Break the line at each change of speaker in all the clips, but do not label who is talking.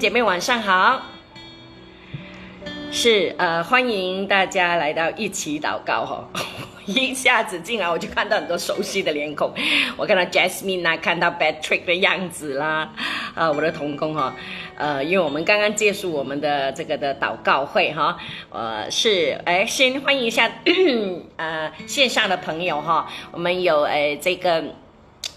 姐妹晚上好，是呃欢迎大家来到一起祷告哈，一下子进来我就看到很多熟悉的脸孔，我看到 Jasmine 啊，看到 Patrick 的样子啦，啊我的同工哈，呃因为我们刚刚结束我们的这个的祷告会哈，呃是哎先欢迎一下 呃线上的朋友哈，我们有呃这个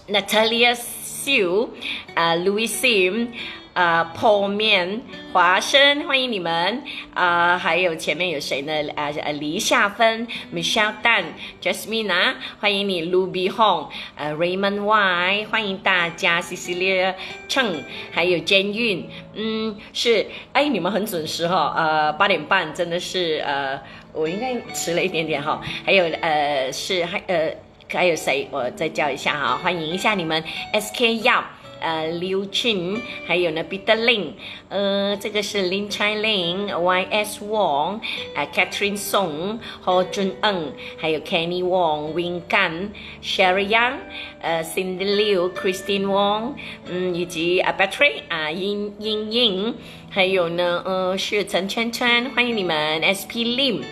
Natalia Sue 啊 Louis Sim。啊，泡面、华生，欢迎你们啊！还有前面有谁呢？啊啊，黎夏芬、Michelle Dan、Jasmine 啊，欢迎你，Ruby Hong，呃，Raymond Y，欢迎大家，Cecilia Cheng，还有 Jane Yun，嗯，是，哎，你们很准时哈，呃，八点半，真的是，呃，我应该迟了一点点哈，还有，呃，是还，呃，还有谁？我再叫一下哈，欢迎一下你们，SK Yao。呃，刘群，还有呢，Peter Ling，呃，这个是林彩玲，Y.S. Wong，呃，Catherine Song，何俊恩，还有 Kenny Wong，Wing Gan，Sherry Yang，呃，Cindy Liu，Christine Wong，嗯，以及啊，Patrick，啊，英英英，还有呢，呃，是陈圈圈，欢迎你们，S.P. Lim，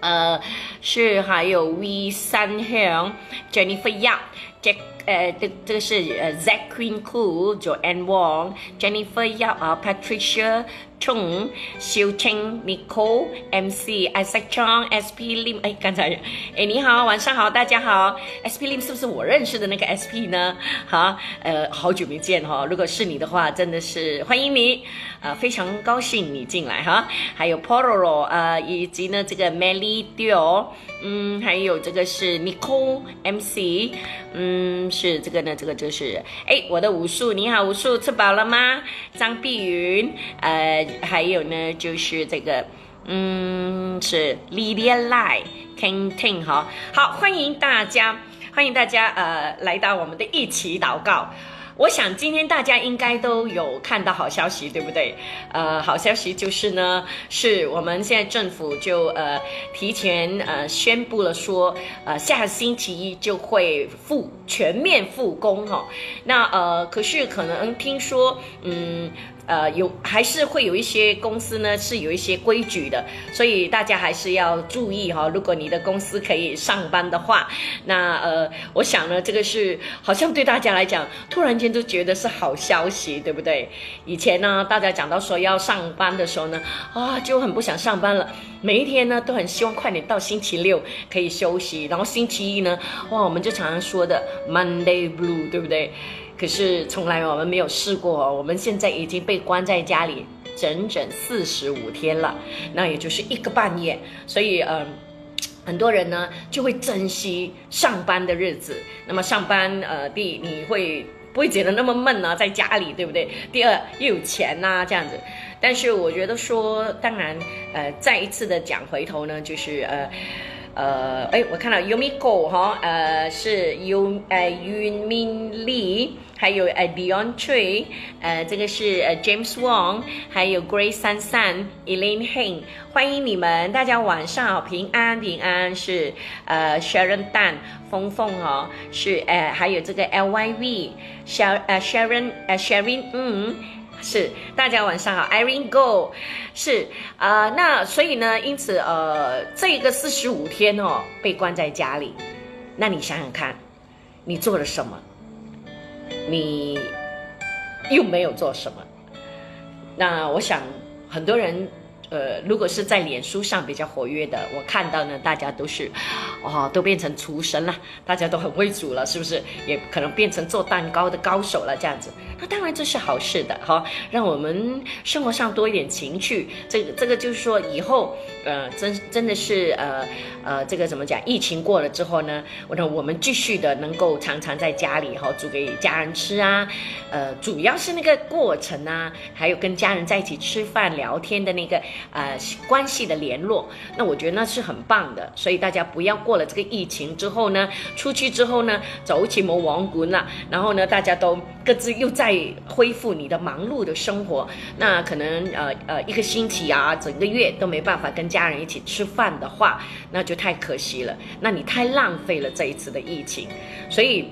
呃，是还有 V 三香，Jennifer Yap，Jack。呃，这这个是呃，Zack Queen Cool、Joanne Wong、Jennifer Yap 啊，Patricia Chung、Xiu Cheng、Nicole、MC、Isaac Chong、SP Lim。哎，刚才，哎，你好，晚上好，大家好。SP Lim 是不是我认识的那个 SP 呢？好，呃，好久没见哈，如果是你的话，真的是欢迎你，呃，非常高兴你进来哈。还有 Pororo 呃，以及呢这个 Melly Dio，嗯，还有这个是 Nicole MC，嗯。是这个呢，这个就是哎，我的武术，你好，武术吃饱了吗？张碧云，呃，还有呢，就是这个，嗯，是 Lilia Lai King Ting 哈，好，欢迎大家，欢迎大家，呃，来到我们的一起祷告。我想今天大家应该都有看到好消息，对不对？呃，好消息就是呢，是我们现在政府就呃提前呃宣布了说，呃下星期一就会复全面复工哈。那呃可是可能听说嗯。呃，有还是会有一些公司呢是有一些规矩的，所以大家还是要注意哈。如果你的公司可以上班的话，那呃，我想呢，这个是好像对大家来讲，突然间都觉得是好消息，对不对？以前呢，大家讲到说要上班的时候呢，啊，就很不想上班了，每一天呢都很希望快点到星期六可以休息，然后星期一呢，哇，我们就常常说的 Monday Blue，对不对？可是从来我们没有试过，我们现在已经被关在家里整整四十五天了，那也就是一个半月，所以嗯，很多人呢就会珍惜上班的日子。那么上班呃，第一你会不会觉得那么闷呢？在家里对不对？第二又有钱呐这样子。但是我觉得说，当然呃，再一次的讲回头呢，就是呃。呃，哎，我看到 Yumiko 哈，呃，是 U 呃 Yun Min Lee，还有呃 Dion Tree，呃，这个是呃 James Wong，还有 Grace San San、Elaine Heng，欢迎你们，大家晚上好，平安平安，是呃 Sharon Dan，峰峰哦，是呃还有这个 LYV，Shar 呃 Sharon 呃 Sharon 嗯。是，大家晚上好，Irene Go，是啊，那所以呢，因此呃，这个四十五天哦，被关在家里，那你想想看，你做了什么？你又没有做什么？那我想很多人。呃，如果是在脸书上比较活跃的，我看到呢，大家都是，哦，都变成厨神了，大家都很会煮了，是不是？也可能变成做蛋糕的高手了，这样子。那当然这是好事的，哈，让我们生活上多一点情趣。这个这个就是说，以后，呃，真真的是，呃呃，这个怎么讲？疫情过了之后呢，我我们继续的能够常常在家里哈煮给家人吃啊，呃，主要是那个过程啊，还有跟家人在一起吃饭聊天的那个。呃，关系的联络，那我觉得那是很棒的，所以大家不要过了这个疫情之后呢，出去之后呢，走起某王国了，然后呢，大家都各自又在恢复你的忙碌的生活，那可能呃呃一个星期啊，整个月都没办法跟家人一起吃饭的话，那就太可惜了，那你太浪费了这一次的疫情，所以。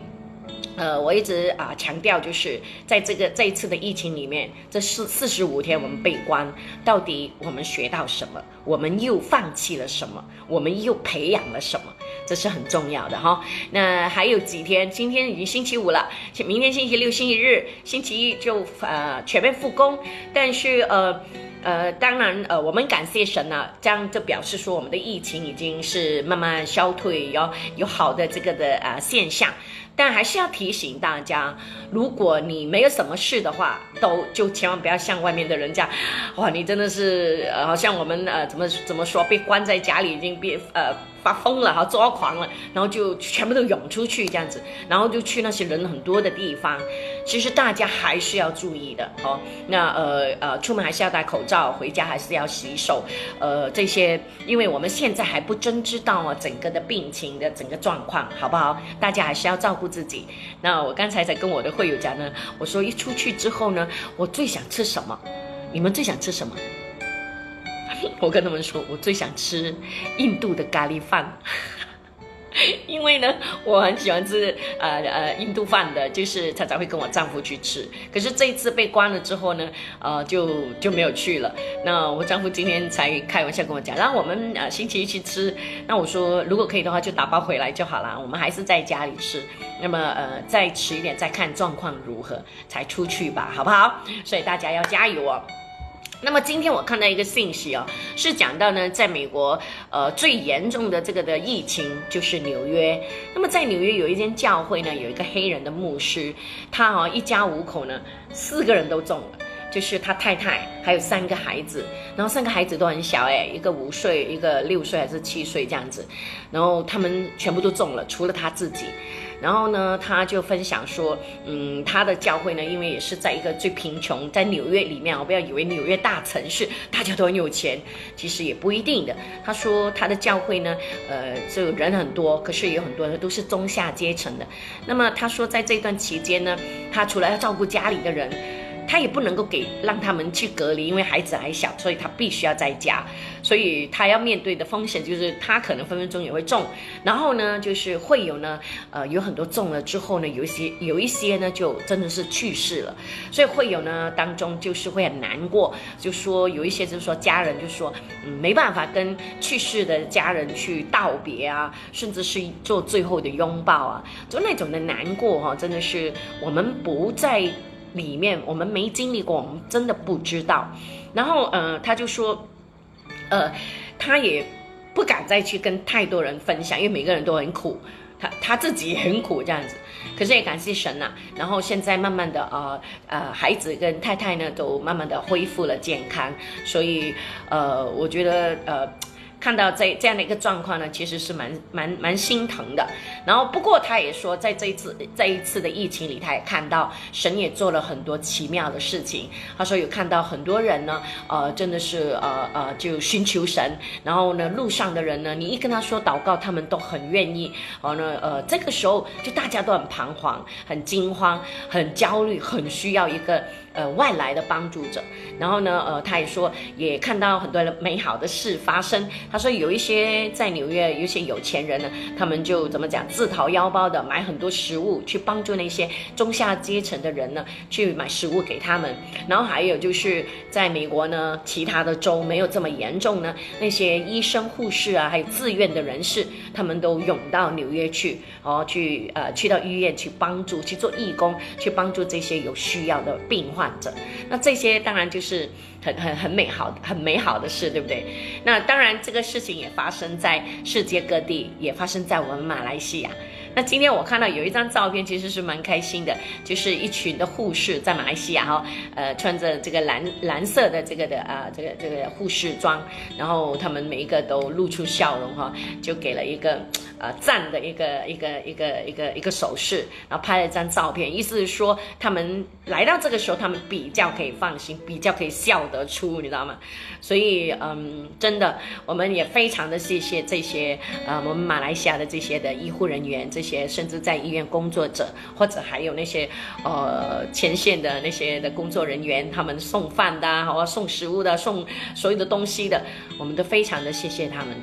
呃，我一直啊强调，就是在这个这一次的疫情里面，这四四十五天我们被关，到底我们学到什么？我们又放弃了什么？我们又培养了什么？这是很重要的哈。那还有几天，今天已经星期五了，明天星期六、星期日、星期一就呃全面复工，但是呃。呃，当然，呃，我们感谢神呢，这样就表示说我们的疫情已经是慢慢消退，有有好的这个的啊现象。但还是要提醒大家，如果你没有什么事的话，都就千万不要像外面的人家，哇，你真的是呃，好像我们呃怎么怎么说，被关在家里已经变呃发疯了哈，抓狂了，然后就全部都涌出去这样子，然后就去那些人很多的地方。其实大家还是要注意的哦。那呃呃，出门还是要戴口罩，到回家还是要洗手，呃，这些，因为我们现在还不真知道啊整个的病情的整个状况，好不好？大家还是要照顾。自己，那我刚才在跟我的会友讲呢，我说一出去之后呢，我最想吃什么？你们最想吃什么？我跟他们说，我最想吃印度的咖喱饭。因为呢，我很喜欢吃呃呃印度饭的，就是常常会跟我丈夫去吃。可是这一次被关了之后呢，呃就就没有去了。那我丈夫今天才开玩笑跟我讲，然后我们呃星期一去吃。那我说如果可以的话，就打包回来就好了。我们还是在家里吃。那么呃再迟一点再看状况如何才出去吧，好不好？所以大家要加油哦。那么今天我看到一个信息哦，是讲到呢，在美国，呃，最严重的这个的疫情就是纽约。那么在纽约有一间教会呢，有一个黑人的牧师，他哦一家五口呢，四个人都中了，就是他太太还有三个孩子，然后三个孩子都很小哎，一个五岁，一个六岁还是七岁这样子，然后他们全部都中了，除了他自己。然后呢，他就分享说，嗯，他的教会呢，因为也是在一个最贫穷，在纽约里面，我不要以为纽约大城市大家都很有钱，其实也不一定的。他说他的教会呢，呃，就人很多，可是有很多人都是中下阶层的。那么他说，在这段期间呢，他除了要照顾家里的人。他也不能够给让他们去隔离，因为孩子还小，所以他必须要在家。所以他要面对的风险就是他可能分分钟也会中。然后呢，就是会有呢，呃，有很多中了之后呢，有一些有一些呢就真的是去世了。所以会有呢当中就是会很难过，就说有一些就是说家人就说，嗯，没办法跟去世的家人去道别啊，甚至是做最后的拥抱啊，就那种的难过哈，真的是我们不再。里面我们没经历过，我们真的不知道。然后，呃，他就说，呃，他也不敢再去跟太多人分享，因为每个人都很苦，他他自己也很苦这样子。可是也感谢神呐。然后现在慢慢的，呃呃，孩子跟太太呢都慢慢的恢复了健康，所以，呃，我觉得，呃。看到这这样的一个状况呢，其实是蛮蛮蛮心疼的。然后不过他也说，在这一次这一次的疫情里，他也看到神也做了很多奇妙的事情。他说有看到很多人呢，呃，真的是呃呃就寻求神。然后呢，路上的人呢，你一跟他说祷告，他们都很愿意。然后呢，呃，这个时候就大家都很彷徨、很惊慌、很焦虑，很需要一个。呃，外来的帮助者，然后呢，呃，他也说，也看到很多美好的事发生。他说，有一些在纽约，有一些有钱人呢，他们就怎么讲，自掏腰包的买很多食物，去帮助那些中下阶层的人呢，去买食物给他们。然后还有就是在美国呢，其他的州没有这么严重呢，那些医生、护士啊，还有自愿的人士，他们都涌到纽约去，哦，去呃，去到医院去帮助，去做义工，去帮助这些有需要的病患。患者，那这些当然就是很很很美好、很美好的事，对不对？那当然，这个事情也发生在世界各地，也发生在我们马来西亚。那今天我看到有一张照片，其实是蛮开心的，就是一群的护士在马来西亚哈，呃，穿着这个蓝蓝色的这个的啊，这个这个护士装，然后他们每一个都露出笑容哈，就给了一个呃赞的一个一个一个一个一个手势，然后拍了一张照片，意思是说他们来到这个时候，他们比较可以放心，比较可以笑得出，你知道吗？所以嗯，真的，我们也非常的谢谢这些呃我们马来西亚的这些的医护人员这。些甚至在医院工作者，或者还有那些呃前线的那些的工作人员，他们送饭的，好啊送食物的，送所有的东西的，我们都非常的谢谢他们。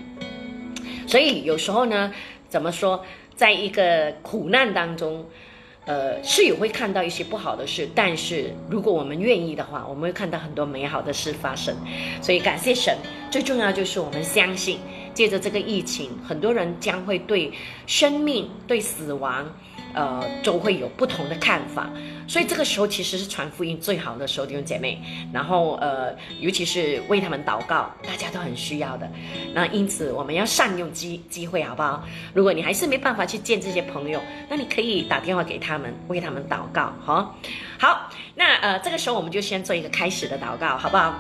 所以有时候呢，怎么说，在一个苦难当中，呃，是也会看到一些不好的事，但是如果我们愿意的话，我们会看到很多美好的事发生。所以感谢神，最重要就是我们相信，借着这个疫情，很多人将会对生命、对死亡。呃，都会有不同的看法，所以这个时候其实是传福音最好的时候，弟兄姐妹。然后呃，尤其是为他们祷告，大家都很需要的。那因此我们要善用机机会，好不好？如果你还是没办法去见这些朋友，那你可以打电话给他们，为他们祷告，哈。好，那呃，这个时候我们就先做一个开始的祷告，好不好？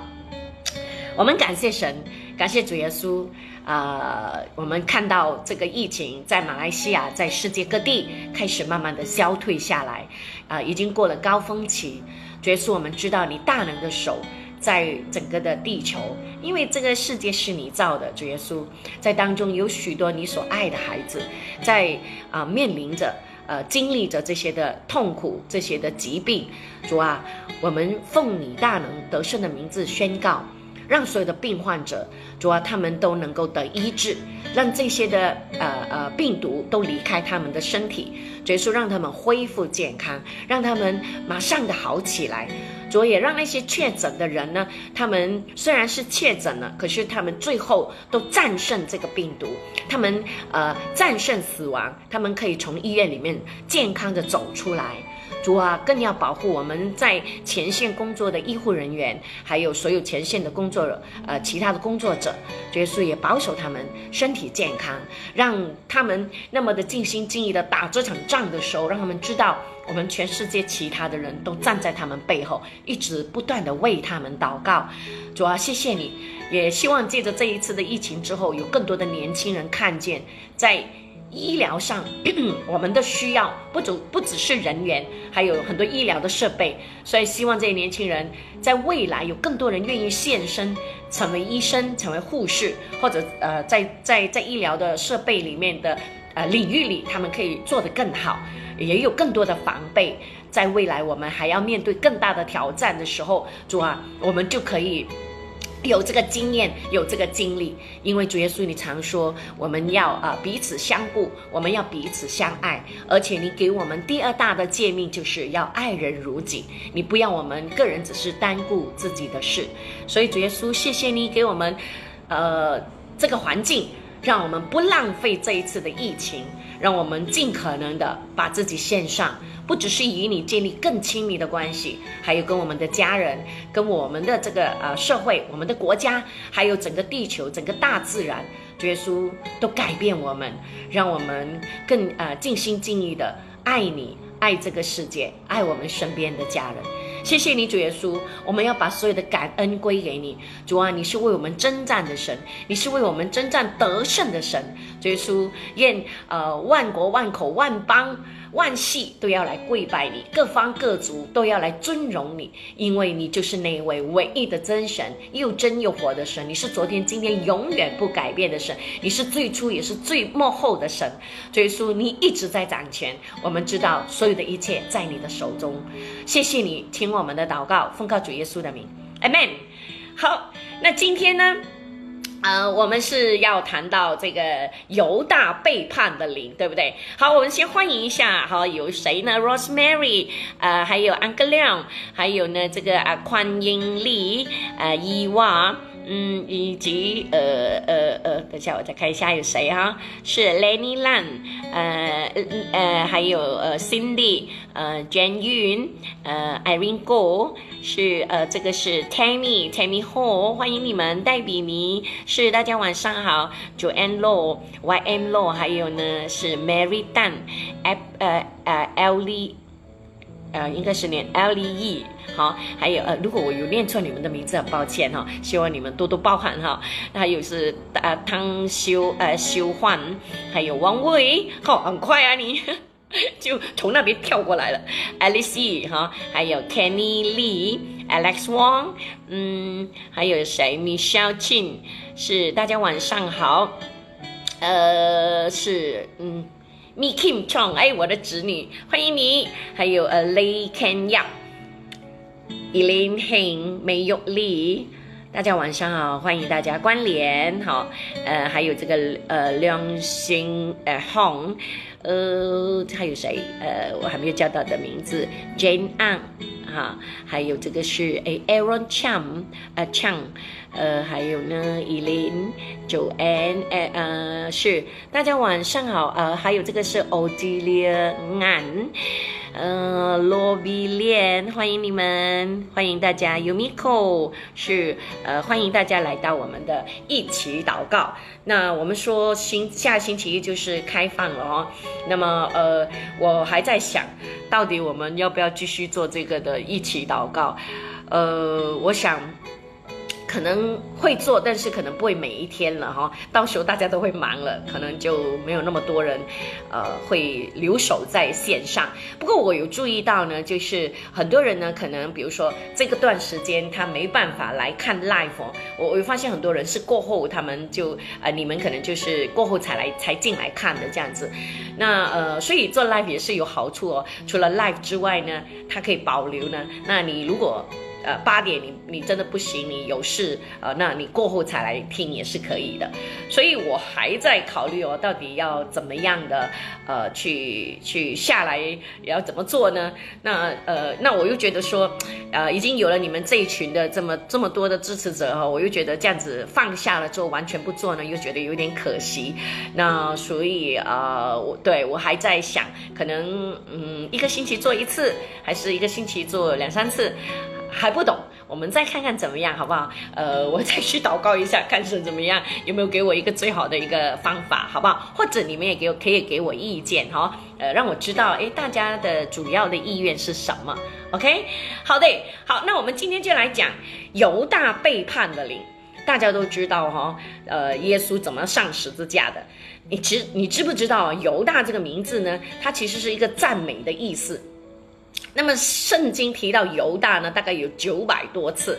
我们感谢神，感谢主耶稣。呃，我们看到这个疫情在马来西亚，在世界各地开始慢慢的消退下来，啊，已经过了高峰期。耶稣，我们知道你大能的手在整个的地球，因为这个世界是你造的，主耶稣，在当中有许多你所爱的孩子，在啊面临着呃经历着这些的痛苦，这些的疾病。主啊，我们奉你大能得胜的名字宣告。让所有的病患者，主要，他们都能够得医治，让这些的呃呃病毒都离开他们的身体，结束让他们恢复健康，让他们马上的好起来。主也让那些确诊的人呢，他们虽然是确诊了，可是他们最后都战胜这个病毒，他们呃战胜死亡，他们可以从医院里面健康的走出来。主啊，更要保护我们在前线工作的医护人员，还有所有前线的工作呃其他的工作者，耶稣也保守他们身体健康，让他们那么的尽心尽意的打这场仗的时候，让他们知道我们全世界其他的人都站在他们背后，一直不断的为他们祷告。主啊，谢谢你，也希望借着这一次的疫情之后，有更多的年轻人看见在。医疗上，我们的需要不只不只是人员，还有很多医疗的设备。所以希望这些年轻人在未来有更多人愿意献身，成为医生、成为护士，或者呃，在在在医疗的设备里面的呃领域里，他们可以做得更好，也有更多的防备。在未来我们还要面对更大的挑战的时候，主啊，我们就可以。有这个经验，有这个经历，因为主耶稣，你常说我们要啊彼此相顾，我们要彼此相爱，而且你给我们第二大的诫命就是要爱人如己，你不要我们个人只是单顾自己的事，所以主耶稣，谢谢你给我们，呃这个环境，让我们不浪费这一次的疫情，让我们尽可能的把自己献上。不只是与你建立更亲密的关系，还有跟我们的家人、跟我们的这个呃社会、我们的国家，还有整个地球、整个大自然，耶稣都改变我们，让我们更呃尽心尽意的爱你、爱这个世界、爱我们身边的家人。谢谢你，主耶稣，我们要把所有的感恩归给你。主啊，你是为我们征战的神，你是为我们征战得胜的神。主耶稣，愿呃万国万口万邦。万系都要来跪拜你，各方各族都要来尊荣你，因为你就是那位唯一的真神，又真又活的神。你是昨天、今天、永远不改变的神，你是最初也是最幕后的神。耶稣，你一直在掌权，我们知道所有的一切在你的手中。谢谢你听我们的祷告，奉告主耶稣的名，Amen。好，那今天呢？呃，我们是要谈到这个犹大背叛的灵，对不对？好，我们先欢迎一下，好，有谁呢？Rosemary，呃，还有安格亮，还有呢，这个啊，宽英丽，呃，伊娃。嗯，以及呃呃呃，等下我再看一下有谁哈，是 Lenny Lan，呃呃，还有呃 Cindy，呃 Jan Yun，呃 Irene Go，是呃这个是 Tammy，Tammy Ho，欢迎你们，戴比尼是大家晚上好，Joanne Law，YM Law，还有呢是 Mary Tan，呃呃 Ellie。呃，应该是念 L E E，好，还有呃，如果我有念错你们的名字，很抱歉哈，希望你们多多包涵哈。还有是呃汤修呃修焕，还有王威，好，很快啊，你就从那边跳过来了。Alice 哈，还有 Kenny Lee，Alex Wang，嗯，还有谁？Michelle Chin，是大家晚上好，呃，是嗯。Mi Kim Chong，哎，我的侄女，欢迎你。还有呃，Lei Ken Yap，Elaine Heng，梅玉丽，大家晚上好，欢迎大家关联，好，呃，还有这个呃亮星呃 Hong，呃，还有谁？呃，我还没有叫到的名字，Jane Ang，哈，还有这个是诶 Aaron Chang，呃 Chang，呃，还有呢 e l i n Joanne，呃是，大家晚上好，呃，还有这个是 Odelia An。嗯，罗比莲，欢迎你们，欢迎大家。Yumiko 是呃，欢迎大家来到我们的一起祷告。那我们说星下星期一就是开放了哦。那么呃，我还在想到底我们要不要继续做这个的一起祷告？呃，我想。可能会做，但是可能不会每一天了哈。到时候大家都会忙了，可能就没有那么多人，呃，会留守在线上。不过我有注意到呢，就是很多人呢，可能比如说这个段时间他没办法来看 live，哦我我发现很多人是过后他们就呃，你们可能就是过后才来才进来看的这样子。那呃，所以做 live 也是有好处哦。除了 live 之外呢，它可以保留呢。那你如果呃，八点你你真的不行，你有事呃，那你过后才来听也是可以的。所以我还在考虑哦，到底要怎么样的呃去去下来要怎么做呢？那呃那我又觉得说，呃已经有了你们这一群的这么这么多的支持者哈，我又觉得这样子放下了之后完全不做呢，又觉得有点可惜。那所以呃我对我还在想，可能嗯一个星期做一次，还是一个星期做两三次。还不懂，我们再看看怎么样，好不好？呃，我再去祷告一下，看是怎么样，有没有给我一个最好的一个方法，好不好？或者你们也给我可以给我意见，哈，呃，让我知道，诶，大家的主要的意愿是什么？OK，好的，好，那我们今天就来讲犹大背叛的灵，大家都知道哈，呃，耶稣怎么上十字架的？你知你知不知道犹大这个名字呢？它其实是一个赞美的意思。那么圣经提到犹大呢，大概有九百多次，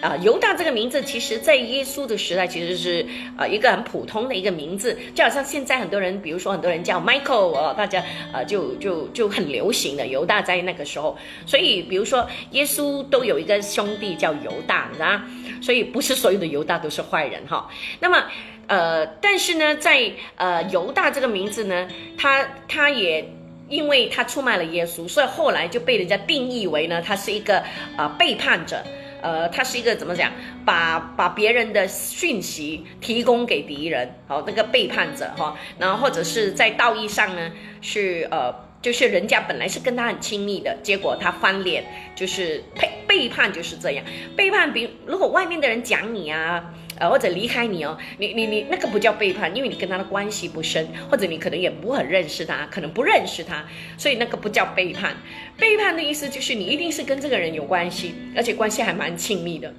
啊，犹大这个名字，其实在耶稣的时代其实是呃一个很普通的一个名字，就好像现在很多人，比如说很多人叫 Michael 哦，大家呃就就就很流行的犹大在那个时候，所以比如说耶稣都有一个兄弟叫犹大，你知道所以不是所有的犹大都是坏人哈。那么呃，但是呢，在呃犹大这个名字呢，他他也。因为他出卖了耶稣，所以后来就被人家定义为呢，他是一个呃背叛者，呃，他是一个怎么讲，把把别人的讯息提供给敌人，好，那个背叛者哈，然后或者是在道义上呢，是呃，就是人家本来是跟他很亲密的，结果他翻脸，就是背背叛就是这样，背叛比如果外面的人讲你啊。呃，或者离开你哦，你你你那个不叫背叛，因为你跟他的关系不深，或者你可能也不很认识他，可能不认识他，所以那个不叫背叛。背叛的意思就是你一定是跟这个人有关系，而且关系还蛮亲密的，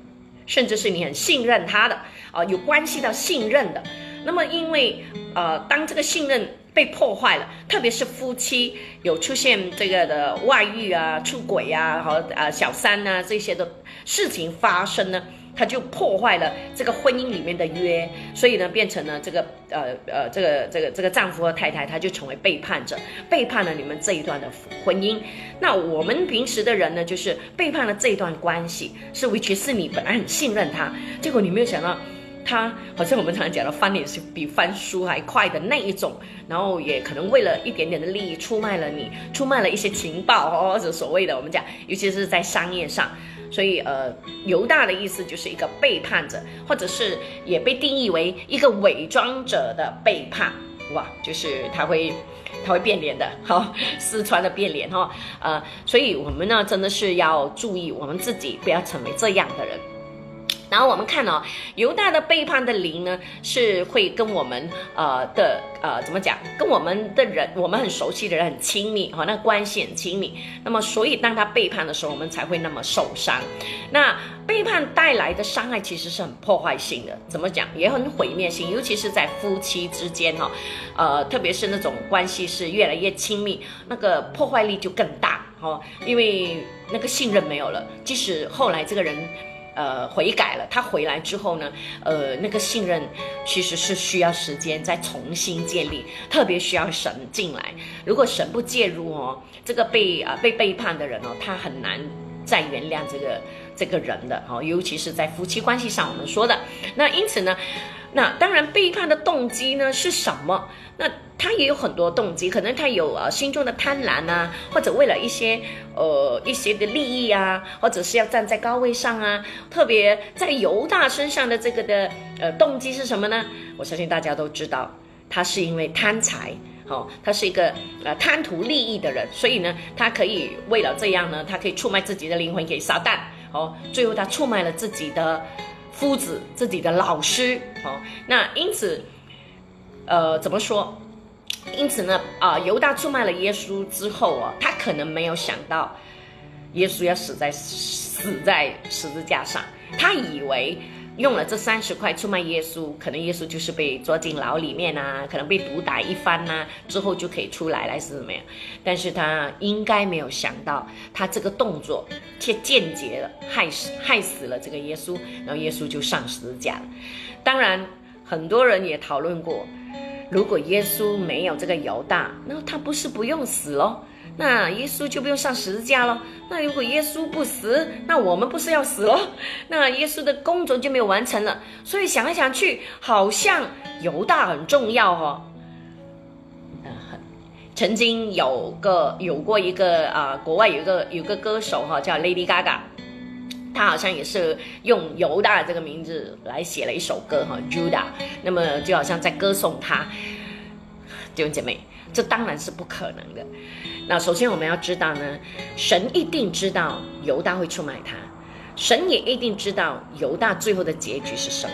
甚至是你很信任他的啊，有关系到信任的。那么因为呃，当这个信任被破坏了，特别是夫妻有出现这个的外遇啊、出轨啊、和啊小三啊这些的事情发生呢。他就破坏了这个婚姻里面的约，所以呢，变成了这个呃呃，这个这个这个丈夫和太太，他就成为背叛者，背叛了你们这一段的婚姻。那我们平时的人呢，就是背叛了这一段关系，是维持是你本来很信任他，结果你没有想到，他好像我们常常讲的翻脸是比翻书还快的那一种，然后也可能为了一点点的利益出卖了你，出卖了一些情报或者所谓的我们讲，尤其是在商业上。所以，呃，犹大的意思就是一个背叛者，或者是也被定义为一个伪装者的背叛，哇，就是他会，他会变脸的，哦，四川的变脸哈，呃，所以我们呢，真的是要注意我们自己，不要成为这样的人。然后我们看哦，犹大的背叛的灵呢，是会跟我们呃的呃怎么讲，跟我们的人，我们很熟悉的人很亲密哈，那关系很亲密。那么所以当他背叛的时候，我们才会那么受伤。那背叛带来的伤害其实是很破坏性的，怎么讲也很毁灭性，尤其是在夫妻之间哈，呃，特别是那种关系是越来越亲密，那个破坏力就更大哈，因为那个信任没有了，即使后来这个人。呃，悔改了。他回来之后呢，呃，那个信任其实是需要时间再重新建立，特别需要神进来。如果神不介入哦，这个被啊被背叛的人哦，他很难再原谅这个这个人的哦，尤其是在夫妻关系上，我们说的。那因此呢，那当然背叛的动机呢是什么？那他也有很多动机，可能他有呃心中的贪婪啊，或者为了一些呃一些的利益啊，或者是要站在高位上啊。特别在犹大身上的这个的呃动机是什么呢？我相信大家都知道，他是因为贪财。哦，他是一个呃贪图利益的人，所以呢，他可以为了这样呢，他可以出卖自己的灵魂给撒旦。哦，最后他出卖了自己的夫子、自己的老师。哦，那因此，呃，怎么说？因此呢，啊，犹大出卖了耶稣之后啊，他可能没有想到耶稣要死在死在十字架上，他以为。用了这三十块出卖耶稣，可能耶稣就是被捉进牢里面啊，可能被毒打一番呐，之后就可以出来，来是怎么样？但是他应该没有想到，他这个动作却间接的害死害死了这个耶稣，然后耶稣就上十字架了。当然，很多人也讨论过，如果耶稣没有这个犹大，那他不是不用死喽？那耶稣就不用上十字架了。那如果耶稣不死，那我们不是要死了？那耶稣的工作就没有完成了。所以想来想去，好像犹大很重要哦。曾经有个有过一个啊，国外有一个有个歌手哈，叫 Lady Gaga，他好像也是用犹大这个名字来写了一首歌哈，Juda。那么就好像在歌颂他，弟兄姐妹。这当然是不可能的。那首先我们要知道呢，神一定知道犹大会出卖他，神也一定知道犹大最后的结局是什么。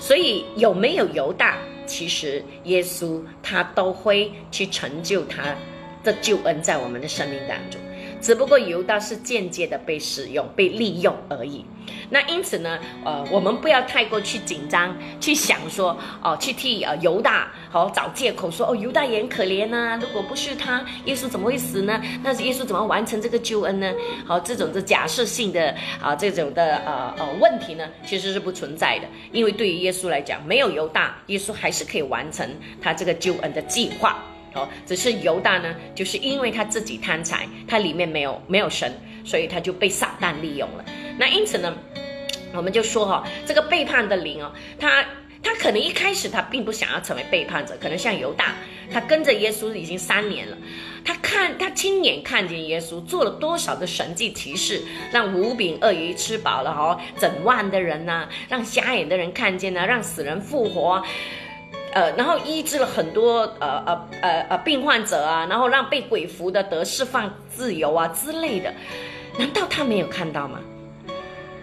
所以有没有犹大，其实耶稣他都会去成就他的救恩在我们的生命当中。只不过犹大是间接的被使用、被利用而已。那因此呢，呃，我们不要太过去紧张，去想说，哦，去替呃犹大好找借口说，哦，犹大也很可怜呐。如果不是他，耶稣怎么会死呢？那耶稣怎么完成这个救恩呢？好，这种的假设性的啊，这种的呃呃问题呢，其实是不存在的。因为对于耶稣来讲，没有犹大，耶稣还是可以完成他这个救恩的计划。哦，只是犹大呢，就是因为他自己贪财，他里面没有没有神，所以他就被撒旦利用了。那因此呢，我们就说哈，这个背叛的灵哦，他他可能一开始他并不想要成为背叛者，可能像犹大，他跟着耶稣已经三年了，他看他亲眼看见耶稣做了多少的神迹奇事，让五饼鳄鱼吃饱了哦，整万的人呐，让瞎眼的人看见呢，让死人复活。呃，然后医治了很多呃呃呃呃病患者啊，然后让被鬼附的得释放自由啊之类的，难道他没有看到吗？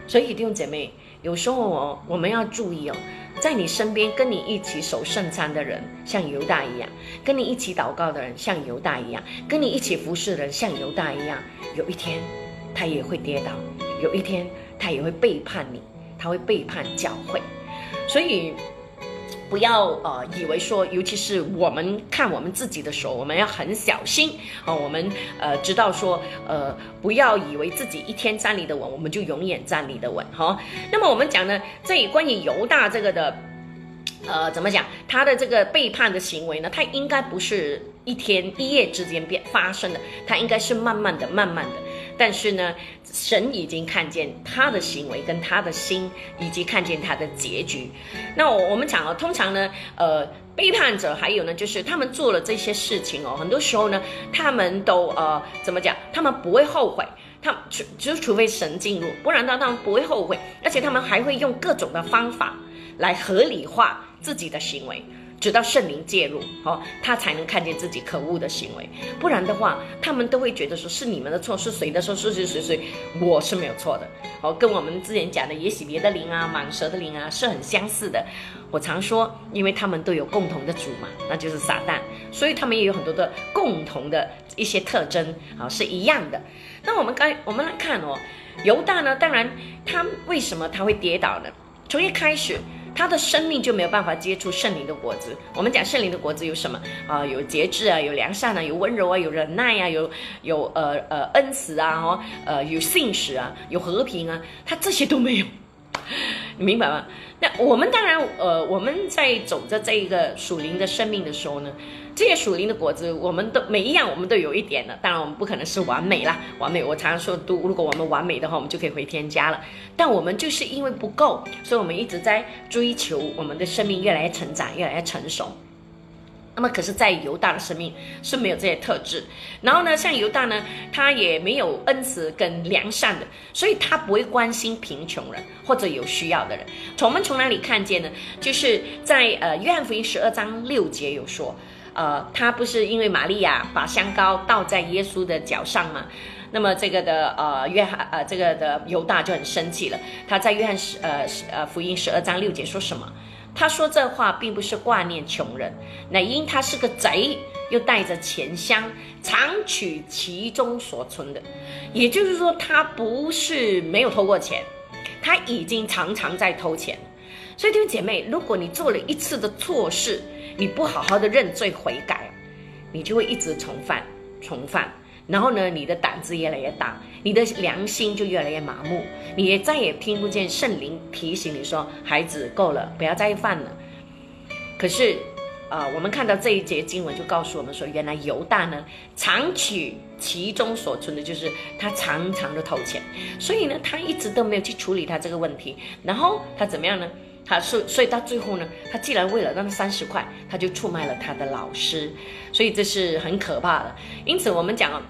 所以弟兄姐妹，有时候哦，我们要注意哦，在你身边跟你一起守圣餐的人，像犹大一样；跟你一起祷告的人，像犹大一样；跟你一起服侍的人，像犹大一样。有一天，他也会跌倒；有一天，他也会背叛你，他会背叛教会。所以。不要呃，以为说，尤其是我们看我们自己的时候，我们要很小心啊。我们呃知道说，呃，不要以为自己一天站立的稳，我们就永远站立的稳哈。那么我们讲呢，这关于犹大这个的，呃，怎么讲？他的这个背叛的行为呢，他应该不是一天一夜之间变发生的，他应该是慢慢的、慢慢的。但是呢，神已经看见他的行为跟他的心，以及看见他的结局。那我我们讲哦，通常呢，呃，背叛者还有呢，就是他们做了这些事情哦，很多时候呢，他们都呃怎么讲？他们不会后悔，他除就除非神进入，不然的他们不会后悔，而且他们还会用各种的方法来合理化自己的行为。直到圣灵介入，哦，他才能看见自己可恶的行为。不然的话，他们都会觉得说是你们的错，是谁的错？是谁谁谁？我是没有错的。哦，跟我们之前讲的也许别的灵啊、蟒蛇的灵啊是很相似的。我常说，因为他们都有共同的主嘛，那就是撒旦，所以他们也有很多的共同的一些特征，啊，是一样的。那我们刚我们来看哦，犹大呢，当然他为什么他会跌倒呢？从一开始。他的生命就没有办法接触圣灵的果子。我们讲圣灵的果子有什么啊？有节制啊，有良善啊，有温柔啊，有忍耐啊，有有呃呃恩慈啊，哦，呃有信使啊，有和平啊。他这些都没有，你 明白吗？那我们当然，呃，我们在走着这一个属灵的生命的时候呢，这些属灵的果子，我们都每一样我们都有一点的。当然，我们不可能是完美啦，完美。我常常说，都如果我们完美的话，我们就可以回天家了。但我们就是因为不够，所以我们一直在追求我们的生命越来越成长，越来越成熟。那么，可是，在犹大的生命是没有这些特质。然后呢，像犹大呢，他也没有恩慈跟良善的，所以他不会关心贫穷人或者有需要的人。从我们从哪里看见呢？就是在呃约翰福音十二章六节有说，呃，他不是因为玛利亚把香膏倒在耶稣的脚上吗？那么这个的呃约翰呃这个的犹大就很生气了。他在约翰十呃呃福音十二章六节说什么？他说这话并不是挂念穷人，乃因他是个贼，又带着钱箱，常取其中所存的。也就是说，他不是没有偷过钱，他已经常常在偷钱。所以弟兄姐妹，如果你做了一次的错事，你不好好的认罪悔改，你就会一直重犯，重犯。然后呢，你的胆子越来越大，你的良心就越来越麻木，你也再也听不见圣灵提醒你说：“孩子，够了，不要再犯了。”可是，啊，我们看到这一节经文就告诉我们说，原来犹大呢，常取其中所存的，就是他常常的偷钱，所以呢，他一直都没有去处理他这个问题。然后他怎么样呢？他所所以到最后呢，他既然为了那三十块，他就出卖了他的老师，所以这是很可怕的。因此，我们讲。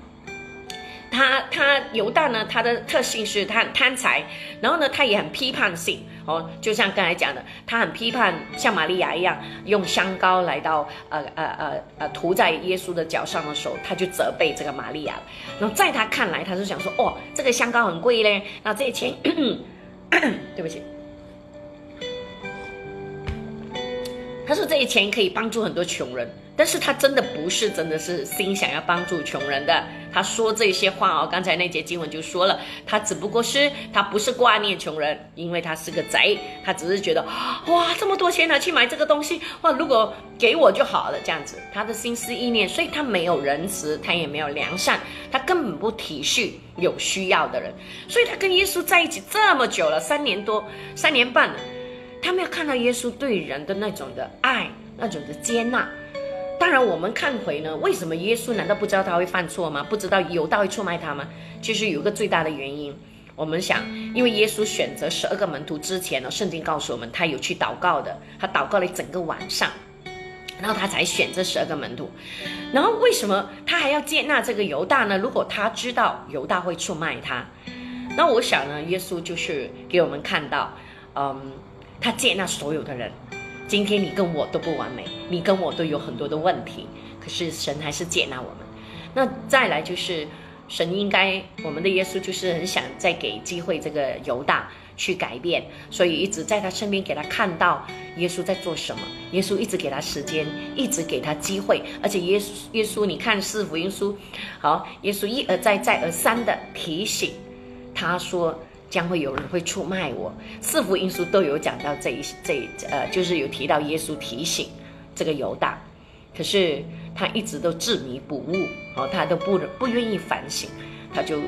他他犹大呢，他的特性是他很贪财，然后呢，他也很批判性哦，就像刚才讲的，他很批判，像玛利亚一样用香膏来到呃呃呃呃涂在耶稣的脚上的时候，他就责备这个玛利亚。然后在他看来，他就想说，哦，这个香膏很贵嘞，那这些钱，对不起。他说这些钱可以帮助很多穷人，但是他真的不是真的是心想要帮助穷人的。他说这些话哦，刚才那节经文就说了，他只不过是他不是挂念穷人，因为他是个贼，他只是觉得哇这么多钱拿去买这个东西哇，如果给我就好了这样子，他的心思意念，所以他没有仁慈，他也没有良善，他根本不体恤有需要的人，所以他跟耶稣在一起这么久了，三年多，三年半。他没有看到耶稣对人的那种的爱，那种的接纳。当然，我们看回呢，为什么耶稣难道不知道他会犯错吗？不知道犹大会出卖他吗？其实有一个最大的原因，我们想，因为耶稣选择十二个门徒之前呢，圣经告诉我们，他有去祷告的，他祷告了一整个晚上，然后他才选这十二个门徒。然后为什么他还要接纳这个犹大呢？如果他知道犹大会出卖他，那我想呢，耶稣就是给我们看到，嗯。他接纳所有的人，今天你跟我都不完美，你跟我都有很多的问题，可是神还是接纳我们。那再来就是神应该，我们的耶稣就是很想再给机会这个犹大去改变，所以一直在他身边给他看到耶稣在做什么。耶稣一直给他时间，一直给他机会，而且耶稣耶稣你看四福音书，好，耶稣一而再再而三的提醒他说。将会有人会出卖我，四福音书都有讲到这一这一呃，就是有提到耶稣提醒这个犹大，可是他一直都执迷不悟，哦，他都不不愿意反省，他就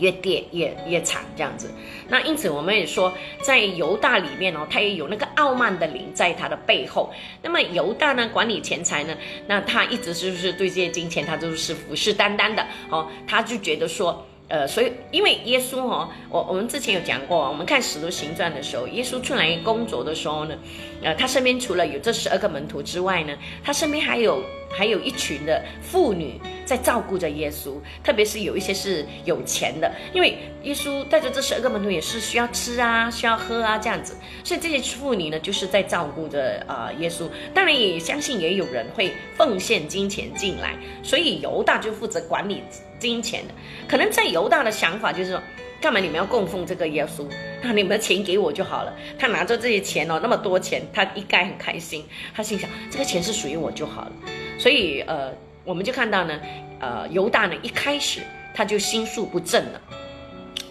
越跌越越惨这样子。那因此我们也说，在犹大里面哦，他也有那个傲慢的灵在他的背后。那么犹大呢，管理钱财呢，那他一直是不是对这些金钱他都是虎视眈眈的哦，他就觉得说。呃，所以因为耶稣哦，我我们之前有讲过，我们看使徒行传的时候，耶稣出来工作的时候呢，呃，他身边除了有这十二个门徒之外呢，他身边还有还有一群的妇女在照顾着耶稣，特别是有一些是有钱的，因为耶稣带着这十二个门徒也是需要吃啊，需要喝啊这样子，所以这些妇女呢就是在照顾着啊耶稣，当然也相信也有人会奉献金钱进来，所以犹大就负责管理。金钱的，可能在犹大的想法就是说，干嘛你们要供奉这个耶稣？那你们的钱给我就好了。他拿着这些钱哦，那么多钱，他应该很开心。他心想，这个钱是属于我就好了。所以呃，我们就看到呢，呃，犹大呢一开始他就心术不正了。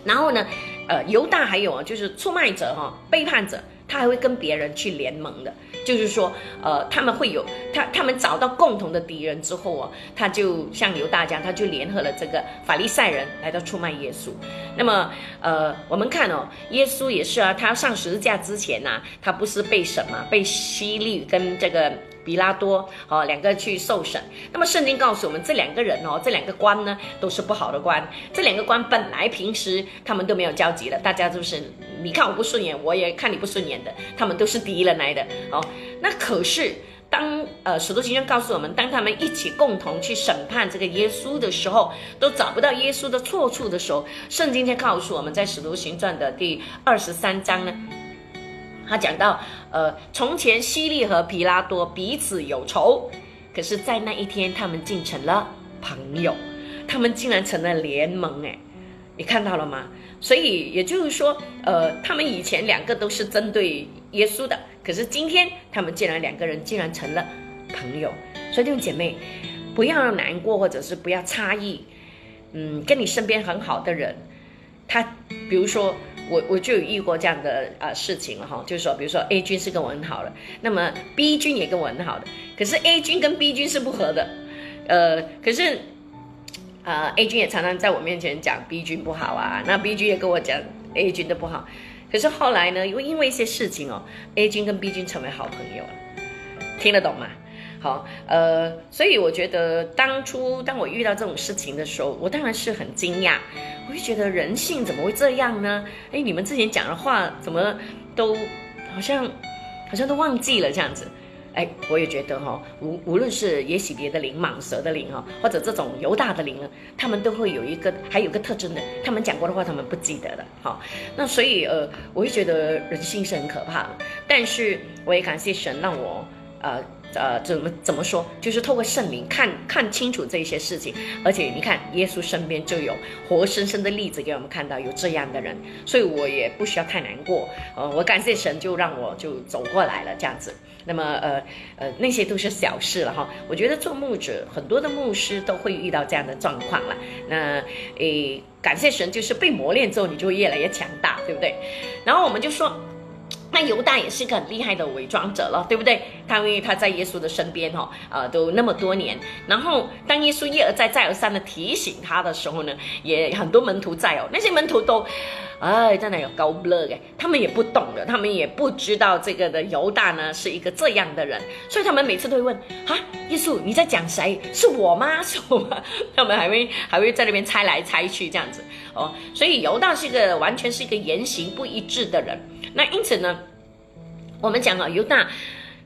然后呢，呃，犹大还有啊，就是出卖者哈，背叛者。他还会跟别人去联盟的。就是说，呃，他们会有他他们找到共同的敌人之后哦，他就像犹大家，他就联合了这个法利赛人来到出卖耶稣。那么，呃，我们看哦，耶稣也是啊，他上十字架之前呢，他不是被什么被希律跟这个。比拉多哦，两个去受审。那么圣经告诉我们，这两个人哦，这两个官呢，都是不好的官。这两个官本来平时他们都没有交集的，大家都是你看我不顺眼，我也看你不顺眼的，他们都是敌人来的哦。那可是当呃使徒行传告诉我们，当他们一起共同去审判这个耶稣的时候，都找不到耶稣的错处的时候，圣经就告诉我们在使徒行传的第二十三章呢。他讲到，呃，从前希利和皮拉多彼此有仇，可是，在那一天，他们竟成了朋友，他们竟然成了联盟，哎，你看到了吗？所以也就是说，呃，他们以前两个都是针对耶稣的，可是今天他们竟然两个人竟然成了朋友。所以弟兄姐妹，不要难过，或者是不要诧异，嗯，跟你身边很好的人，他比如说。我我就有遇过这样的啊事情了哈，就是说，比如说 A 君是跟我很好的，那么 B 君也跟我很好的，可是 A 君跟 B 君是不合的，呃，可是啊 A 君也常常在我面前讲 B 君不好啊，那 B 君也跟我讲 A 君的不好，可是后来呢，又因为一些事情哦，A 君跟 B 君成为好朋友了，听得懂吗？好，呃，所以我觉得当初当我遇到这种事情的时候，我当然是很惊讶，我就觉得人性怎么会这样呢？哎，你们之前讲的话怎么都好像好像都忘记了这样子？哎，我也觉得哈，无无论是也许别的灵、蟒蛇的灵哈，或者这种犹大的灵，他们都会有一个还有个特征的，他们讲过的话他们不记得的。好，那所以呃，我会觉得人性是很可怕的，但是我也感谢神让我呃。呃，怎么怎么说？就是透过圣灵看看清楚这些事情，而且你看，耶稣身边就有活生生的例子给我们看到有这样的人，所以我也不需要太难过。呃，我感谢神，就让我就走过来了这样子。那么，呃呃，那些都是小事了哈。我觉得做牧者，很多的牧师都会遇到这样的状况了。那诶，感谢神，就是被磨练之后，你就会越来越强大，对不对？然后我们就说。那犹大也是个很厉害的伪装者了，对不对？他因为他在耶稣的身边哈，呃，都那么多年。然后当耶稣一而再、再而三的提醒他的时候呢，也很多门徒在哦，那些门徒都，哎，在那有高不乐哎，他们也不懂的，他们也不知道这个的犹大呢是一个这样的人，所以他们每次都会问啊，耶稣你在讲谁？是我吗？是我吗？他们还会还会在那边猜来猜去这样子哦，所以犹大是一个完全是一个言行不一致的人。那因此呢，我们讲啊，犹大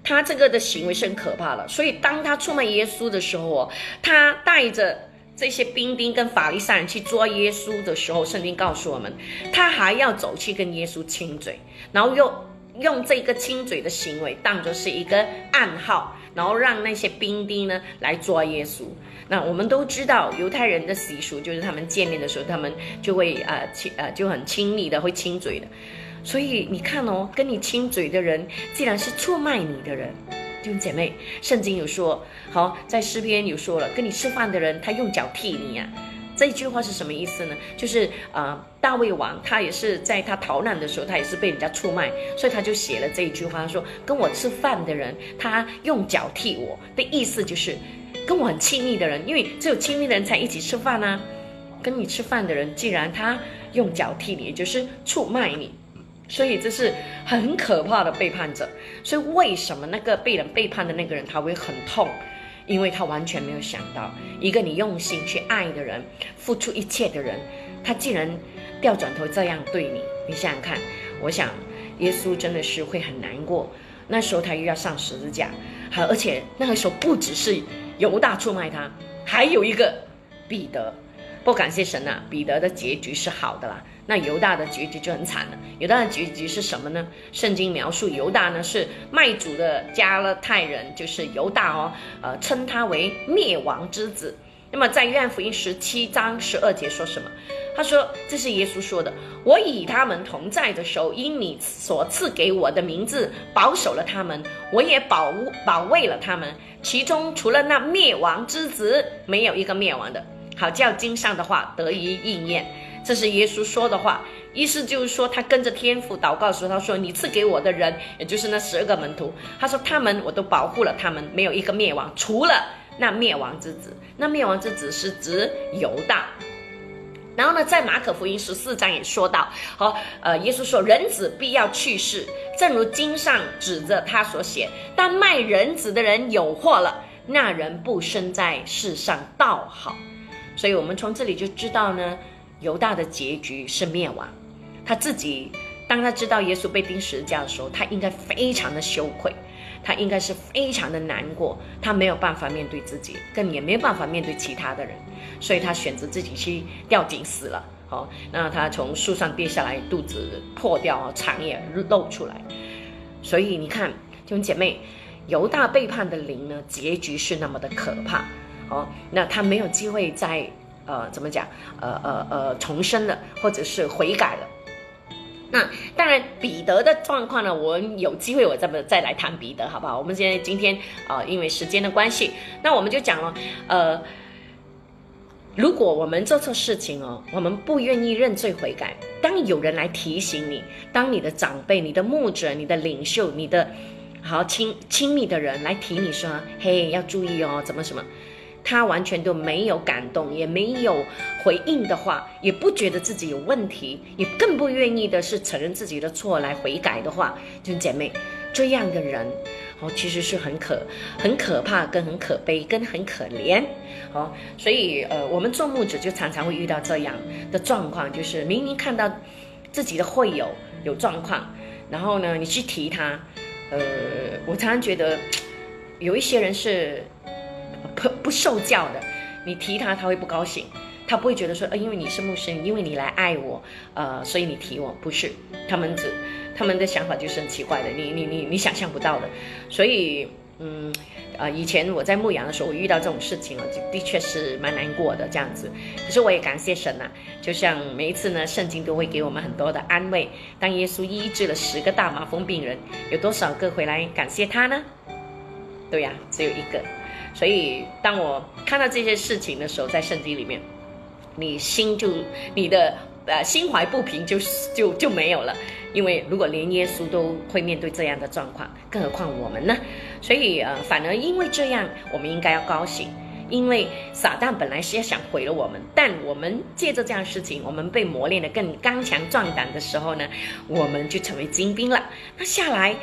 他这个的行为是很可怕的。所以当他出卖耶稣的时候哦，他带着这些兵丁跟法利赛人去捉耶稣的时候，圣经告诉我们，他还要走去跟耶稣亲嘴，然后又用这个亲嘴的行为当做是一个暗号，然后让那些兵丁呢来抓耶稣。那我们都知道犹太人的习俗，就是他们见面的时候，他们就会呃亲呃就很亲密的会亲嘴的。所以你看哦，跟你亲嘴的人，既然是出卖你的人，弟兄姐妹，圣经有说，好，在诗篇有说了，跟你吃饭的人，他用脚踢你呀。这一句话是什么意思呢？就是啊，大卫王他也是在他逃难的时候，他也是被人家出卖，所以他就写了这一句话，他说跟我吃饭的人，他用脚踢我的意思就是，跟我很亲密的人，因为只有亲密的人才一起吃饭啊。跟你吃饭的人，既然他用脚踢你，就是出卖你。所以这是很可怕的背叛者。所以为什么那个被人背叛的那个人他会很痛？因为他完全没有想到，一个你用心去爱的人，付出一切的人，他竟然掉转头这样对你。你想想看，我想耶稣真的是会很难过。那时候他又要上十字架，好，而且那个时候不只是犹大出卖他，还有一个彼得。不感谢神呐，彼得的结局是好的啦。那犹大的结局就很惨了。犹大的结局是什么呢？圣经描述犹大呢是卖主的加勒泰人，就是犹大哦，呃，称他为灭亡之子。那么在约翰福音十七章十二节说什么？他说：“这是耶稣说的，我与他们同在的时候，因你所赐给我的名字保守了他们，我也保保卫了他们。其中除了那灭亡之子，没有一个灭亡的。好叫经上的话得以应验。”这是耶稣说的话，意思就是说，他跟着天父祷告的时候，他说：“你赐给我的人，也就是那十二个门徒，他说他们我都保护了，他们没有一个灭亡，除了那灭亡之子。那灭亡之子是指犹大。然后呢，在马可福音十四章也说到，好，呃，耶稣说人子必要去世，正如经上指着他所写，但卖人子的人有祸了，那人不生在世上倒好。所以我们从这里就知道呢。”犹大的结局是灭亡，他自己当他知道耶稣被钉十字架的时候，他应该非常的羞愧，他应该是非常的难过，他没有办法面对自己，更也没有办法面对其他的人，所以他选择自己去吊井死了。好，那他从树上跌下来，肚子破掉，肠也露出来。所以你看，弟兄姐妹，犹大背叛的灵呢，结局是那么的可怕。哦，那他没有机会在。呃，怎么讲？呃呃呃，重生了，或者是悔改了。那当然，彼得的状况呢，我有机会我再再来谈彼得，好不好？我们现在今天啊，因为时间的关系，那我们就讲了。呃，如果我们做错事情哦，我们不愿意认罪悔改，当有人来提醒你，当你的长辈、你的牧者、你的领袖、你的好亲亲密的人来提你说，嘿，要注意哦，怎么什么？他完全都没有感动，也没有回应的话，也不觉得自己有问题，也更不愿意的是承认自己的错来悔改的话，就姐妹，这样的人，哦，其实是很可、很可怕，跟很可悲，跟很可怜，哦，所以呃，我们做牧者就常常会遇到这样的状况，就是明明看到自己的会友有状况，然后呢，你去提他，呃，我常常觉得有一些人是。不不受教的，你提他他会不高兴，他不会觉得说，呃，因为你是牧师，因为你来爱我，呃，所以你提我，不是，他们只他们的想法就是很奇怪的，你你你你想象不到的，所以，嗯，呃，以前我在牧羊的时候，我遇到这种事情了，就的确是蛮难过的这样子，可是我也感谢神呐，就像每一次呢，圣经都会给我们很多的安慰，当耶稣医治了十个大麻风病人，有多少个回来感谢他呢？对呀，只有一个。所以，当我看到这些事情的时候，在圣经里面，你心就你的呃心怀不平，就就就没有了。因为如果连耶稣都会面对这样的状况，更何况我们呢？所以呃，反而因为这样，我们应该要高兴，因为撒旦本来是要想毁了我们，但我们借着这样事情，我们被磨练得更刚强壮胆的时候呢，我们就成为精兵了。那下来。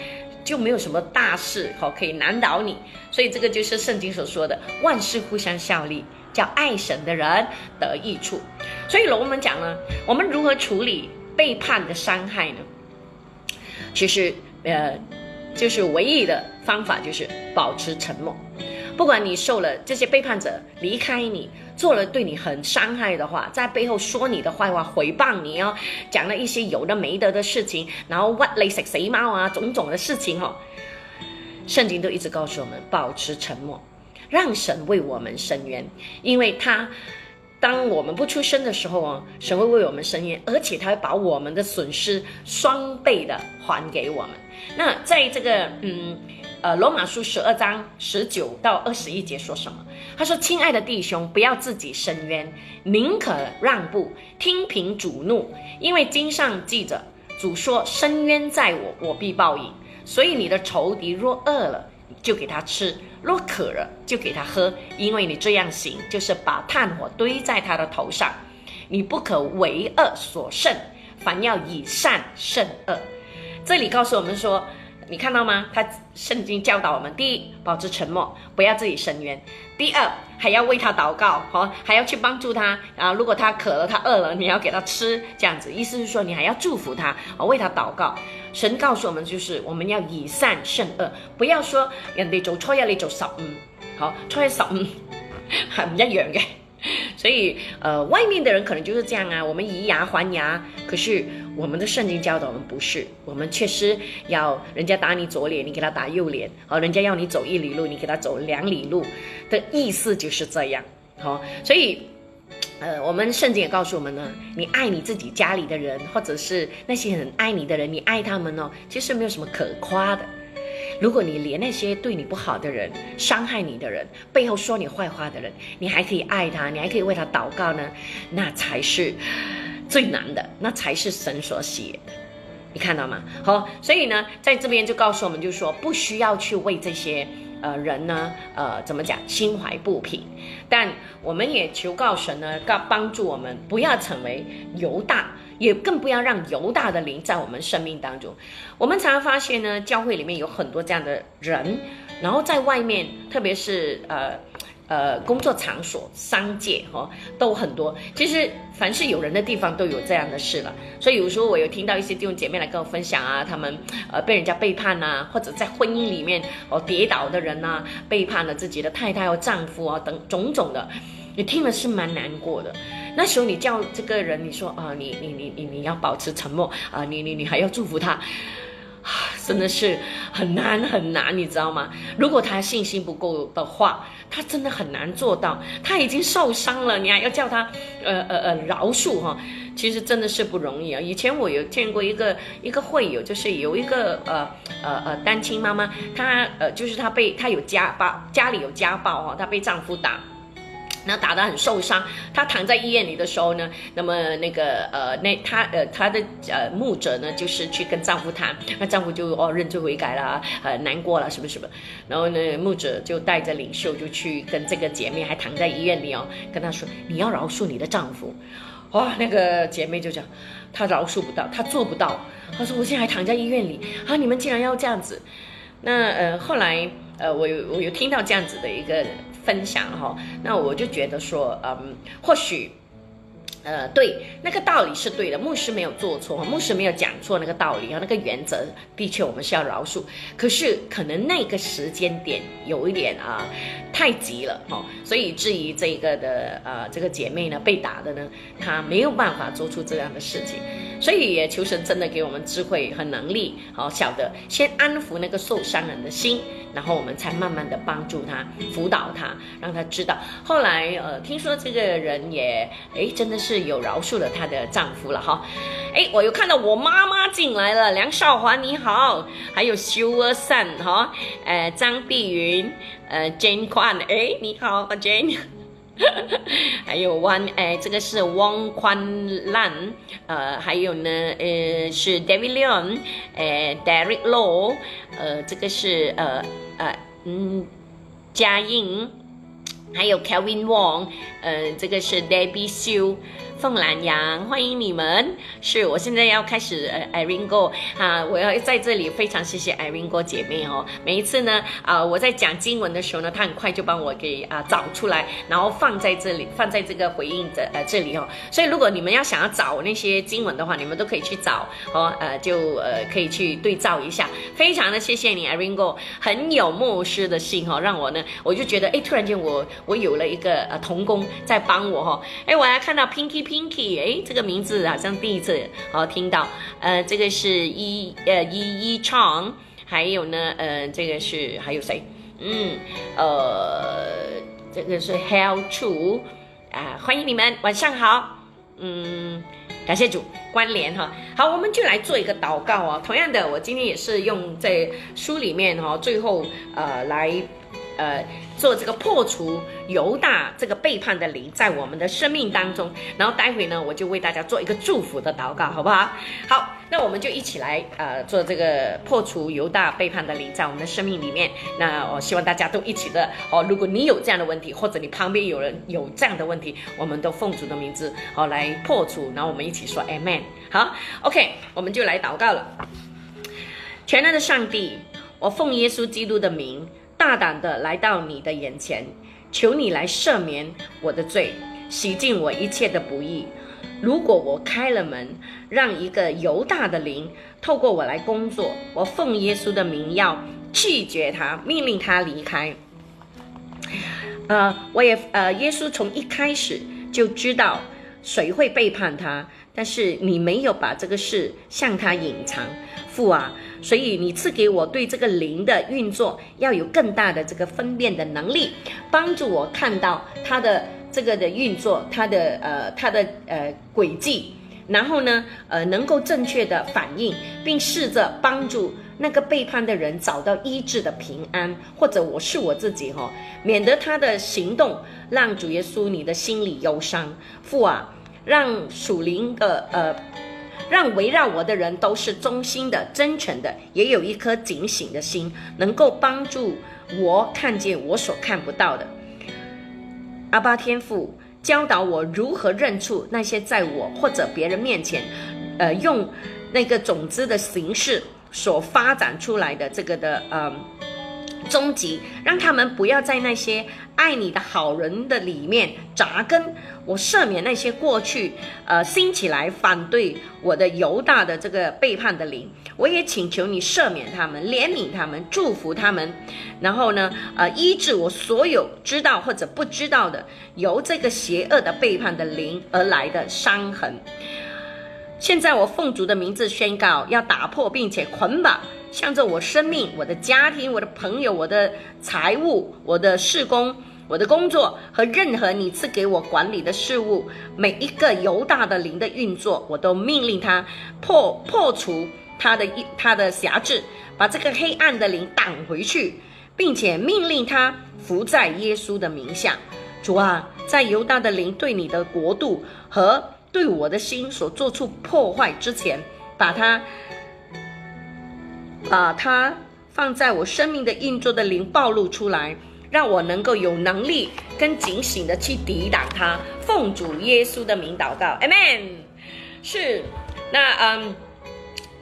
就没有什么大事好可以难倒你，所以这个就是圣经所说的万事互相效力，叫爱神的人得益处。所以龙们讲呢，我们如何处理背叛的伤害呢？其实，呃，就是唯一的方法就是保持沉默。不管你受了这些背叛者离开你，做了对你很伤害的话，在背后说你的坏话，回谤你哦，讲了一些有的没的的事情，然后挖你食死猫啊，种种的事情哦，圣经都一直告诉我们保持沉默，让神为我们伸冤，因为他当我们不出声的时候哦，神会为我们伸冤，而且他会把我们的损失双倍的还给我们。那在这个嗯。呃，罗马书十二章十九到二十一节说什么？他说：“亲爱的弟兄，不要自己伸冤，宁可让步，听凭主怒，因为经上记着，主说：伸冤在我，我必报应。所以你的仇敌若饿了，就给他吃；若渴了，就给他喝。因为你这样行，就是把炭火堆在他的头上。你不可为恶所胜，反要以善胜恶。”这里告诉我们说。你看到吗？他圣经教导我们：第一，保持沉默，不要自己伸冤；第二，还要为他祷告，好，还要去帮助他。啊，如果他渴了，他饿了，你要给他吃，这样子，意思是说，你还要祝福他，啊，为他祷告。神告诉我们，就是我们要以善胜恶，不要说人哋做错嘢，你做十五，好，错十五 係唔一樣嘅。所以，呃，外面的人可能就是这样啊，我们以牙还牙。可是我们的圣经教导我们不是，我们确实要人家打你左脸，你给他打右脸；好，人家要你走一里路，你给他走两里路。的意思就是这样。好，所以，呃，我们圣经也告诉我们呢，你爱你自己家里的人，或者是那些很爱你的人，你爱他们哦，其实没有什么可夸的。如果你连那些对你不好的人、伤害你的人、背后说你坏话的人，你还可以爱他，你还可以为他祷告呢，那才是最难的，那才是神所喜的。你看到吗？好，所以呢，在这边就告诉我们，就说不需要去为这些呃人呢，呃，怎么讲，心怀不平。但我们也求告神呢，告帮助我们，不要成为犹大，也更不要让犹大的灵在我们生命当中。我们常常发现呢，教会里面有很多这样的人，然后在外面，特别是呃。呃，工作场所、商界哈都很多。其实凡是有人的地方都有这样的事了。所以有时候我有听到一些弟兄姐妹来跟我分享啊，他们呃被人家背叛呐，或者在婚姻里面哦跌倒的人呐，背叛了自己的太太或丈夫啊等种种的，你听了是蛮难过的。那时候你叫这个人，你说啊，你你你你你要保持沉默啊，你你你还要祝福他。真的是很难很难，你知道吗？如果他信心不够的话，他真的很难做到。他已经受伤了，你还要叫他呃呃呃饶恕哈？其实真的是不容易啊。以前我有见过一个一个会友，就是有一个呃呃呃单亲妈妈，她呃就是她被她有家暴，家里有家暴哈，她被丈夫打。那打得很受伤，她躺在医院里的时候呢，那么那个呃，那她呃她的呃牧者呢，就是去跟丈夫谈，那丈夫就哦认罪悔改啦，呃难过了，什么什么，然后呢牧者就带着领袖就去跟这个姐妹还躺在医院里哦，跟她说你要饶恕你的丈夫，哇，那个姐妹就讲她饶恕不到，她做不到，她说我现在还躺在医院里啊，你们竟然要这样子，那呃后来呃我有我有听到这样子的一个。分享哈，那我就觉得说，嗯，或许，呃，对，那个道理是对的，牧师没有做错，牧师没有讲错那个道理啊，那个原则的确我们是要饶恕，可是可能那个时间点有一点啊太急了哈，所以至于这个的呃这个姐妹呢被打的呢，她没有办法做出这样的事情，所以也求神真的给我们智慧和能力，好晓得先安抚那个受伤人的心。然后我们才慢慢的帮助他，辅导他，让他知道。后来，呃，听说这个人也，哎，真的是是有饶恕了她的丈夫了哈。哎，我又看到我妈妈进来了，梁少华你好，还有修儿善哈，呃，张碧云，呃，Jane 宽，哎，你好，Jane。还有汪哎，这个是汪宽烂，呃，还有呢，呃，是 David Leon，呃，Derek Low，呃，这个是呃呃嗯，嘉颖，还有 Kevin Wong，呃，这个是 Debbie Xu。凤兰阳，欢迎你们！是我现在要开始呃，Irene 哥啊，我要在这里非常谢谢 Irene 哥姐妹哦。每一次呢，啊，我在讲经文的时候呢，她很快就帮我给啊找出来，然后放在这里，放在这个回应的呃这里哦。所以如果你们要想要找那些经文的话，你们都可以去找哦，呃，就呃可以去对照一下。非常的谢谢你，Irene 哥，很有牧师的心哦，让我呢，我就觉得哎，突然间我我有了一个呃童工在帮我哈，哎，我还看到 Pinky。Pinky，哎，这个名字好像第一次哦听到。呃，这个是一呃一一唱，还有呢，呃，这个是还有谁？嗯，呃，这个是 Hell True 啊，欢迎你们，晚上好。嗯，感谢主关联哈。好，我们就来做一个祷告哦。同样的，我今天也是用在书里面哈，最后呃来。呃，做这个破除犹大这个背叛的灵在我们的生命当中，然后待会呢，我就为大家做一个祝福的祷告，好不好？好，那我们就一起来呃做这个破除犹大背叛的灵在我们的生命里面。那我希望大家都一起的哦。如果你有这样的问题，或者你旁边有人有这样的问题，我们都奉主的名字好来破除，然后我们一起说 Amen。好，OK，我们就来祷告了。全能的上帝，我奉耶稣基督的名。大胆的来到你的眼前，求你来赦免我的罪，洗净我一切的不义。如果我开了门，让一个犹大的灵透过我来工作，我奉耶稣的名要拒绝他，命令他离开。呃，我也呃，耶稣从一开始就知道谁会背叛他，但是你没有把这个事向他隐藏，父啊。所以你赐给我对这个灵的运作要有更大的这个分辨的能力，帮助我看到它的这个的运作，它的呃它的呃轨迹，然后呢呃能够正确的反应，并试着帮助那个背叛的人找到医治的平安，或者我是我自己哈，免得他的行动让主耶稣你的心里忧伤。父啊，让属灵的呃，让围绕我的人都是忠心的、真诚的，也有一颗警醒的心，能够帮助我看见我所看不到的。阿巴天父教导我如何认出那些在我或者别人面前，呃，用那个种子的形式所发展出来的这个的呃。终极，让他们不要在那些爱你的好人的里面扎根。我赦免那些过去，呃，兴起来反对我的犹大的这个背叛的灵。我也请求你赦免他们，怜悯他们，祝福他们。然后呢，呃，医治我所有知道或者不知道的由这个邪恶的背叛的灵而来的伤痕。现在我奉主的名字宣告，要打破并且捆绑。向着我生命、我的家庭、我的朋友、我的财务、我的事工、我的工作和任何你赐给我管理的事物，每一个犹大的灵的运作，我都命令他破破除他的一他的辖制，把这个黑暗的灵挡回去，并且命令他伏在耶稣的名下。主啊，在犹大的灵对你的国度和对我的心所做出破坏之前，把它。把它放在我生命的运作的灵暴露出来，让我能够有能力跟警醒的去抵挡它。奉主耶稣的名祷告，Amen。是，那嗯，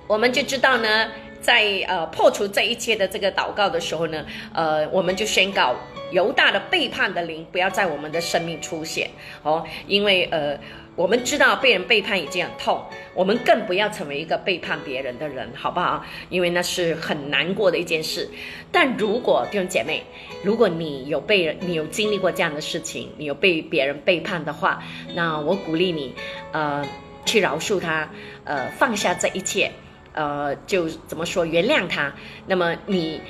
我们就知道呢，在呃破除这一切的这个祷告的时候呢，呃，我们就宣告犹大的背叛的灵不要在我们的生命出现哦，因为呃。我们知道被人背叛已经很痛，我们更不要成为一个背叛别人的人，好不好？因为那是很难过的一件事。但如果弟兄姐妹，如果你有被人，你有经历过这样的事情，你有被别人背叛的话，那我鼓励你，呃，去饶恕他，呃，放下这一切，呃，就怎么说，原谅他。那么你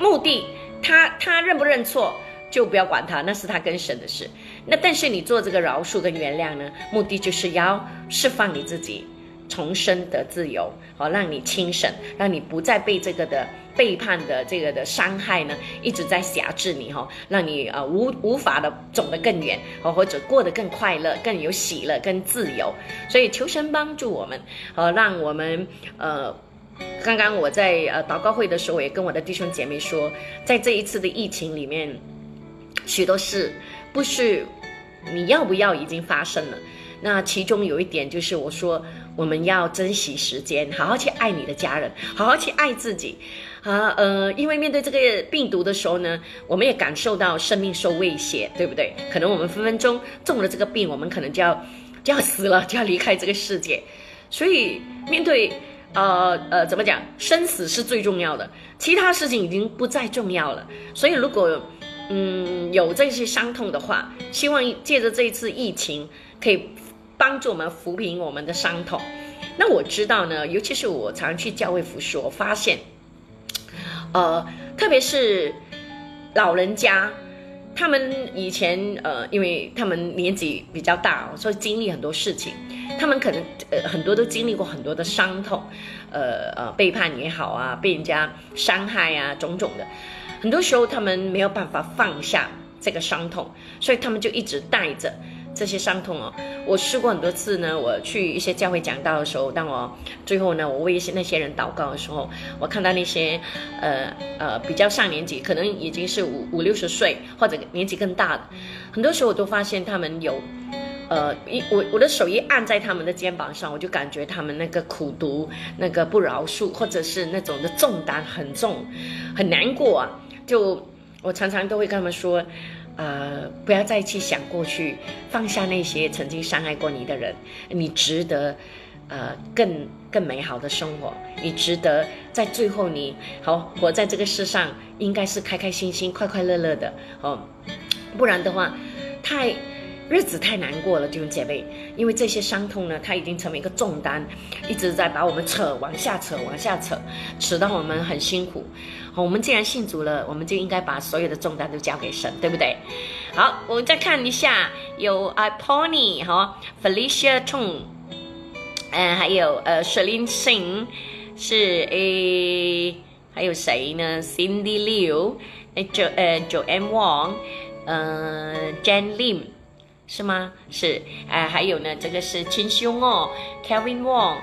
目的，他他认不认错？就不要管他，那是他跟神的事。那但是你做这个饶恕跟原谅呢，目的就是要释放你自己，重生的自由，好让你轻省，让你不再被这个的背叛的这个的伤害呢一直在辖制你哈，让你呃无无法的走得更远，哦或者过得更快乐、更有喜乐、更自由。所以求神帮助我们，呃让我们呃。刚刚我在呃祷告会的时候，也跟我的弟兄姐妹说，在这一次的疫情里面。许多事不是你要不要已经发生了，那其中有一点就是我说我们要珍惜时间，好好去爱你的家人，好好去爱自己，啊呃，因为面对这个病毒的时候呢，我们也感受到生命受威胁，对不对？可能我们分分钟中了这个病，我们可能就要就要死了，就要离开这个世界。所以面对呃呃怎么讲，生死是最重要的，其他事情已经不再重要了。所以如果嗯，有这些伤痛的话，希望借着这一次疫情，可以帮助我们抚平我们的伤痛。那我知道呢，尤其是我常去教会服侍，我发现，呃，特别是老人家，他们以前呃，因为他们年纪比较大，所以经历很多事情，他们可能呃很多都经历过很多的伤痛，呃呃，背叛也好啊，被人家伤害啊，种种的。很多时候，他们没有办法放下这个伤痛，所以他们就一直带着这些伤痛哦。我试过很多次呢，我去一些教会讲道的时候，当我最后呢，我为一些那些人祷告的时候，我看到那些呃呃比较上年纪，可能已经是五五六十岁或者年纪更大的，很多时候我都发现他们有呃一我我的手一按在他们的肩膀上，我就感觉他们那个苦读、那个不饶恕，或者是那种的重担很重，很难过啊。就我常常都会跟他们说，呃，不要再去想过去，放下那些曾经伤害过你的人，你值得，呃，更更美好的生活，你值得在最后你好活在这个世上，应该是开开心心、快快乐乐的哦，不然的话，太。日子太难过了，弟兄姐妹，因为这些伤痛呢，它已经成为一个重担，一直在把我们扯往下扯，往下扯，使到我们很辛苦。好，我们既然信主了，我们就应该把所有的重担都交给神，对不对？好，我们再看一下，有 I Pony 哈，Felicia Tong，嗯，还有呃 s h e l i n Singh 是 A，还有谁呢？Cindy Liu，呃，九呃九 M Wong，嗯，Jan Lim。是吗？是，哎，还有呢，这个是亲兄哦，Kevin Wong。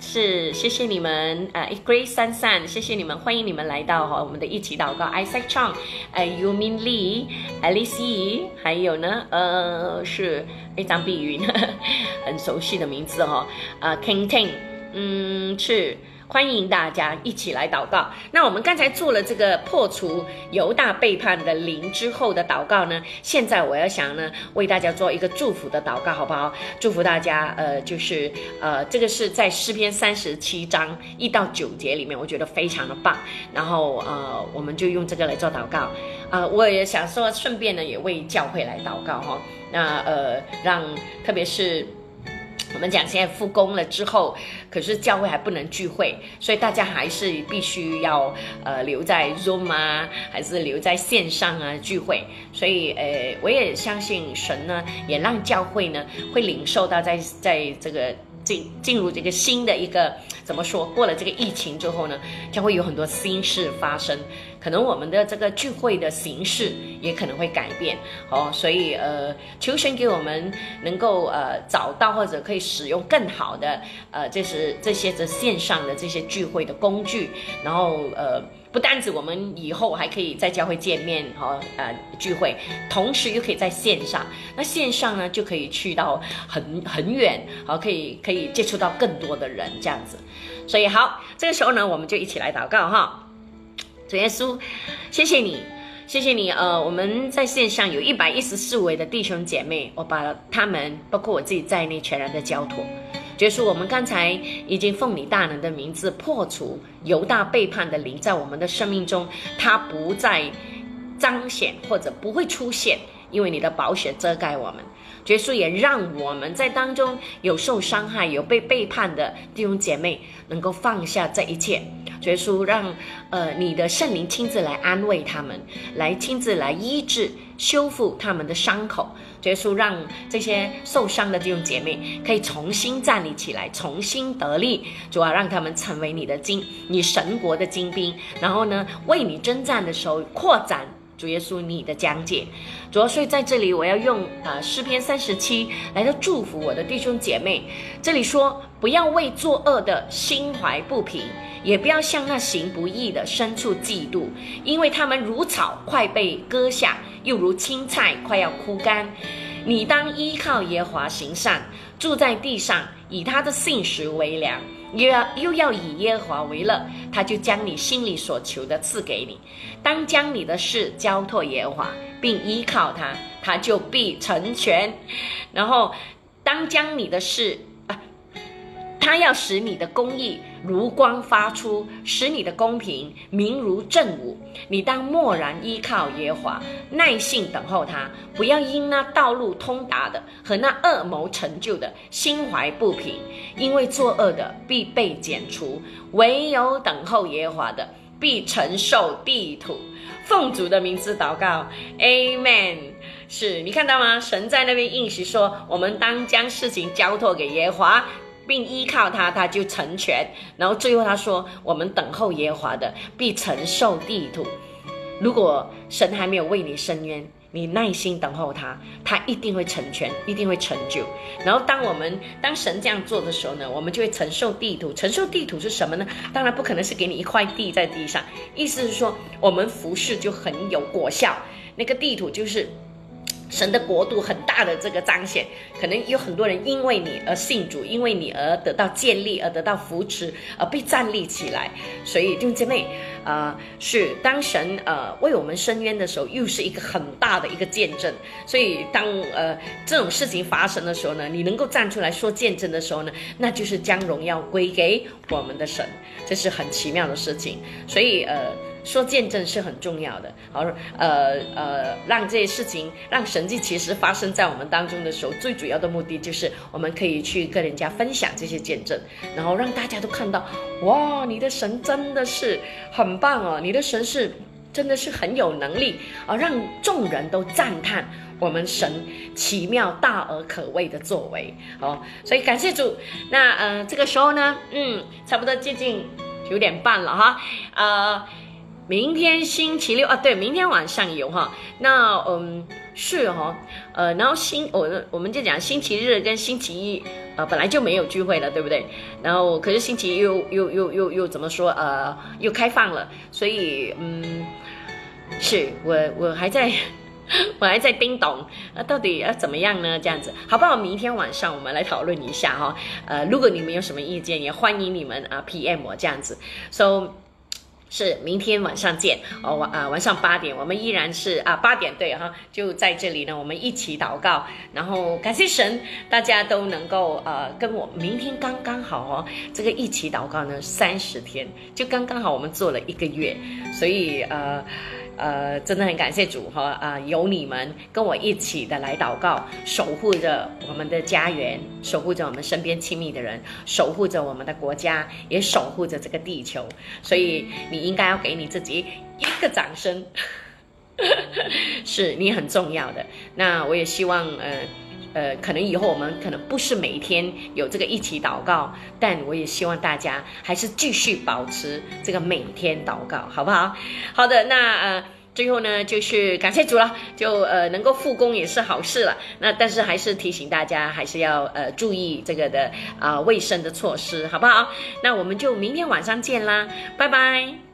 是，谢谢你们，呃，Grace 三三，谢谢你们，欢迎你们来到哈我们的一起祷告，Isaac Chang，呃，Yumin Lee，Alice，还有呢，呃，是一张碧云，很熟悉的名字哈，呃，King Ting，嗯，是。欢迎大家一起来祷告。那我们刚才做了这个破除犹大背叛的灵之后的祷告呢？现在我要想呢，为大家做一个祝福的祷告，好不好？祝福大家，呃，就是呃，这个是在诗篇三十七章一到九节里面，我觉得非常的棒。然后呃，我们就用这个来做祷告。啊，我也想说，顺便呢，也为教会来祷告哈。那呃，让特别是。我们讲现在复工了之后，可是教会还不能聚会，所以大家还是必须要呃留在 Zoom 啊，还是留在线上啊聚会。所以呃，我也相信神呢，也让教会呢会领受到在在这个进进入这个新的一个怎么说，过了这个疫情之后呢，将会有很多新事发生。可能我们的这个聚会的形式也可能会改变哦，所以呃，求神给我们能够呃找到或者可以使用更好的呃，这是这些这线上的这些聚会的工具，然后呃，不单止我们以后还可以在教会见面和呃聚会，同时又可以在线上，那线上呢就可以去到很很远，好可以可以接触到更多的人这样子，所以好，这个时候呢，我们就一起来祷告哈。主耶稣，谢谢你，谢谢你。呃，我们在线上有一百一十四位的弟兄姐妹，我把他们，包括我自己在内，全然的交托。主耶稣，我们刚才已经奉你大能的名字破除犹大背叛的灵，在我们的生命中，它不再彰显或者不会出现，因为你的宝血遮盖我们。耶稣也让我们在当中有受伤害、有被背叛的弟兄姐妹，能够放下这一切。耶稣让呃你的圣灵亲自来安慰他们，来亲自来医治、修复他们的伤口。耶稣让这些受伤的弟兄姐妹可以重新站立起来，重新得力。主要让他们成为你的精、你神国的精兵，然后呢，为你征战的时候扩展。主耶稣，你的讲解，主要所以在这里，我要用啊诗篇三十七来祝福我的弟兄姐妹。这里说，不要为作恶的心怀不平，也不要向那行不义的深处嫉妒，因为他们如草快被割下，又如青菜快要枯干。你当依靠耶华行善，住在地上，以他的信实为粮。又要又要以耶和华为乐，他就将你心里所求的赐给你。当将你的事交托耶和华，并依靠他，他就必成全。然后，当将你的事。他要使你的公义如光发出，使你的公平明如正午。你当默然依靠耶和华，耐心等候他，不要因那道路通达的和那恶谋成就的心怀不平，因为作恶的必被剪除，唯有等候耶和华的必承受地土。奉主的名字祷告，Amen。是你看到吗？神在那边应许说，我们当将事情交托给耶和华。并依靠他，他就成全。然后最后他说：“我们等候耶和华的，必承受地土。如果神还没有为你伸冤，你耐心等候他，他一定会成全，一定会成就。然后当我们当神这样做的时候呢，我们就会承受地土。承受地土是什么呢？当然不可能是给你一块地在地上，意思是说我们服侍就很有果效。那个地土就是。”神的国度很大的这个彰显，可能有很多人因为你而信主，因为你而得到建立，而得到扶持，而被站立起来。所以弟兄姐妹，呃，是当神呃为我们伸冤的时候，又是一个很大的一个见证。所以当呃这种事情发生的时候呢，你能够站出来说见证的时候呢，那就是将荣耀归给我们的神，这是很奇妙的事情。所以呃。说见证是很重要的，好，呃呃，让这些事情，让神迹其实发生在我们当中的时候，最主要的目的就是我们可以去跟人家分享这些见证，然后让大家都看到，哇，你的神真的是很棒哦，你的神是真的是很有能力啊，让众人都赞叹我们神奇妙大而可畏的作为，哦，所以感谢主。那呃，这个时候呢，嗯，差不多接近九点半了哈，呃。明天星期六啊，对，明天晚上有哈。那嗯是哈，呃，然后星我我们就讲星期日跟星期一，呃，本来就没有聚会了，对不对？然后可是星期一又又又又又怎么说？呃，又开放了，所以嗯，是我我还在。我还在叮咚，那到底要怎么样呢？这样子，好不好？明天晚上我们来讨论一下哈。呃，如果你们有什么意见，也欢迎你们啊 PM 我这样子。So 是明天晚上见哦，晚啊晚上八点，我们依然是啊八点对哈，就在这里呢，我们一起祷告，然后感谢神，大家都能够呃跟我明天刚刚好哦，这个一起祷告呢三十天，就刚刚好我们做了一个月，所以呃。呃，真的很感谢主哈啊，有你们跟我一起的来祷告，守护着我们的家园，守护着我们身边亲密的人，守护着我们的国家，也守护着这个地球。所以你应该要给你自己一个掌声，是你很重要的。那我也希望呃。呃，可能以后我们可能不是每一天有这个一起祷告，但我也希望大家还是继续保持这个每天祷告，好不好？好的，那呃，最后呢，就是感谢主了，就呃能够复工也是好事了。那但是还是提醒大家，还是要呃注意这个的啊卫生的措施，好不好？那我们就明天晚上见啦，拜拜。